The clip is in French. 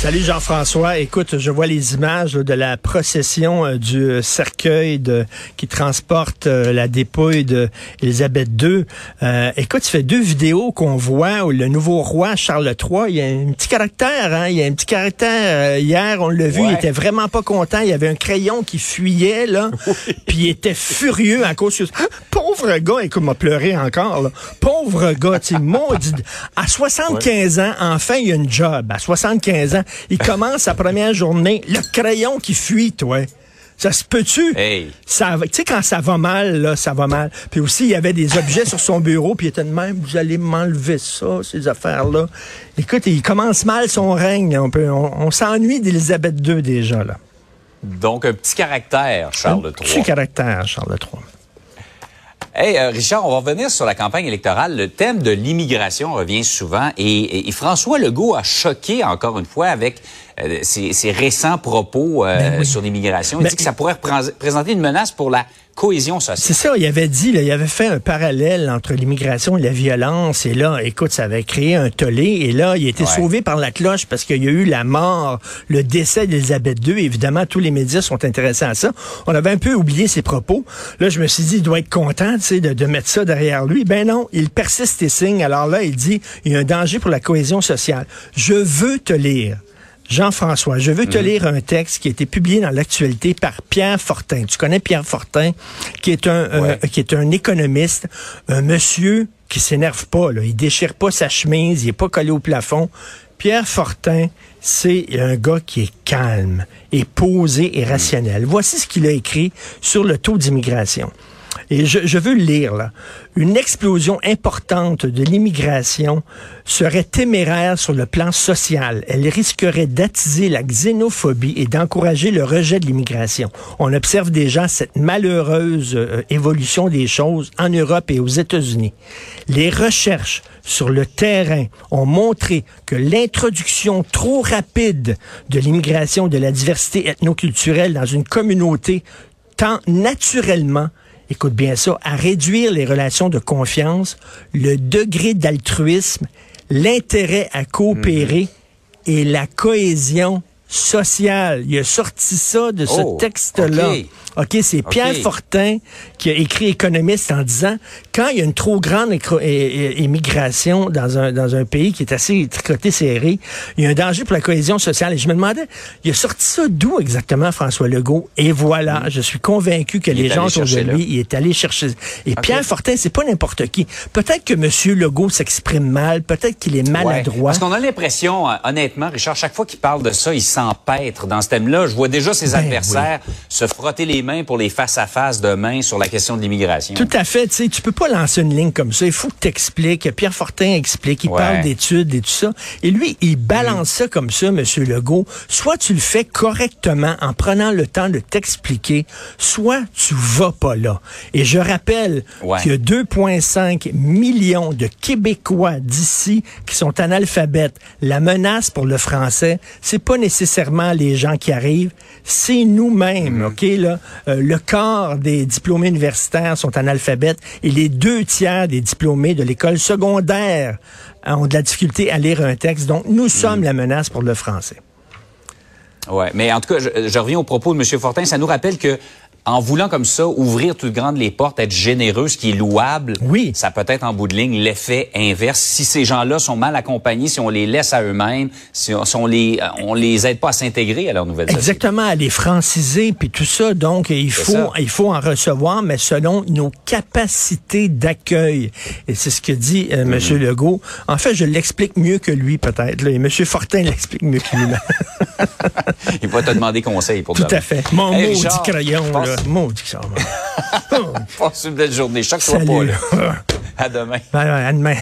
Salut Jean-François. Écoute, je vois les images là, de la procession euh, du cercueil de, qui transporte euh, la dépouille d'Élisabeth II. Euh, écoute, tu fais deux vidéos qu'on voit où le nouveau roi Charles III, il y a un petit caractère, hein, il y a un petit caractère. Euh, hier, on l'a vu, il était vraiment pas content. Il y avait un crayon qui fuyait, là, puis il était furieux à cause de... Pauvre gars, écoute, m'a pleuré encore, là. Pauvre gars, tu maudit. À 75 ans, enfin, il y a une job. À 75 ans, il commence sa première journée, le crayon qui fuit, toi. Ça se peut-tu? Hey. Ça, tu sais, quand ça va mal, là, ça va mal. Puis aussi, il y avait des objets sur son bureau, puis il était de même, vous allez m'enlever ça, ces affaires-là. Écoute, il commence mal son règne. On, peut, on, on s'ennuie d'Élisabeth II déjà, là. Donc, un petit caractère, Charles Un III. Petit caractère, Charles III. Hey, euh, Richard, on va revenir sur la campagne électorale. Le thème de l'immigration revient souvent et, et- et François Legault a choqué encore une fois avec euh, ses, ses récents propos euh, Ben oui. sur l'immigration. Il Ben- dit que ça pourrait repré- présenter une menace pour la cohésion C'est ça, il avait dit, là, il avait fait un parallèle entre l'immigration et la violence. Et là, écoute, ça avait créé un tollé. Et là, il a été Ouais. sauvé par la cloche parce qu'il y a eu la mort, le décès d'Élisabeth II. Évidemment, tous les médias sont intéressés à ça. On avait un peu oublié ses propos. Là, je me suis dit, il doit être content, de, de mettre ça derrière lui. Ben non, il persiste et signe. Alors là, il dit, il y a un danger pour la cohésion sociale. Je veux te lire. Jean-François, je veux te lire un texte qui a été publié dans l'actualité par Pierre Fortin. Tu connais Pierre Fortin, qui est un, euh, qui est un économiste, un monsieur qui s'énerve pas, là. il déchire pas sa chemise, il est pas collé au plafond. Pierre Fortin, c'est un gars qui est calme et posé et rationnel. Voici ce qu'il a écrit sur le taux d'immigration. Et je, je veux lire, là. Une explosion importante de l'immigration serait téméraire sur le plan social. Elle risquerait d'attiser la xénophobie et d'encourager le rejet de l'immigration. On observe déjà cette malheureuse euh, évolution des choses en Europe et aux États-Unis. Les recherches sur le terrain ont montré que l'introduction trop rapide de l'immigration, de la diversité ethnoculturelle dans une communauté tend naturellement écoute bien ça, à réduire les relations de confiance, le degré d'altruisme, l'intérêt à coopérer et la cohésion sociale. Il a sorti ça de ce Oh, texte-là. ok. OK, c'est Pierre. Fortin qui a écrit économiste en disant quand il y a une trop grande immigration dans un dans un pays qui est assez tricoté serré, il y a un danger pour la cohésion sociale. Et je me demandais, il a sorti ça d'où exactement François Legault? Et voilà, je suis convaincu que. Il les gens lui, il est allé chercher. Et Pierre Fortin, c'est pas n'importe qui. Peut-être que Monsieur Legault s'exprime mal, peut-être qu'il est Ouais. maladroit. Parce qu'on a l'impression, euh, honnêtement, Richard, chaque fois qu'il parle de ça, il s'empêtre dans ce thème-là. Je vois déjà ses Ben adversaires se frotter les mains pour les face-à-face demain sur la question de l'immigration. Tout à fait, tu sais, tu peux pas lancer une ligne comme ça. Il faut que t'expliques. Pierre Fortin explique, il Ouais. parle d'études et tout ça. Et lui, il balance ça comme ça, Monsieur Legault. Soit tu le fais correctement en prenant le temps de t'expliquer, soit tu vas pas là. Et je rappelle Ouais. qu'il y a 2,5 millions de Québécois d'ici qui sont analphabètes. La menace pour le français, c'est pas nécessairement les gens qui arrivent, c'est nous-mêmes, OK, là. Euh, le quart des diplômés universitaires sont analphabètes et les deux tiers des diplômés de l'école secondaire ont de la difficulté à lire un texte. Donc, nous sommes la menace pour le français. Ouais, mais en tout cas, je, je reviens au propos de M. Fortin. Ça nous rappelle que en voulant comme ça ouvrir toutes grandes les portes, être généreux, ce qui est louable, Oui. ça peut être en bout de ligne l'effet inverse. Si ces gens-là sont mal accompagnés, si on les laisse à eux-mêmes, si on, si on les on les aide pas à s'intégrer à leur nouvelle société. Exactement, à les franciser, puis tout ça. Donc, il faut, ça. il faut en recevoir, mais selon nos capacités d'accueil. Et c'est ce que dit euh. M. Legault. En fait, je l'explique mieux que lui, peut-être. Et M. Fortin l'explique mieux que lui. Il va te demander conseil pour tout demain. à fait. Mon Hey, Richard, crayon, là. Maudit crayon. Passe une belle journée. Chaque fois pas, là. À demain. Ouais, à demain.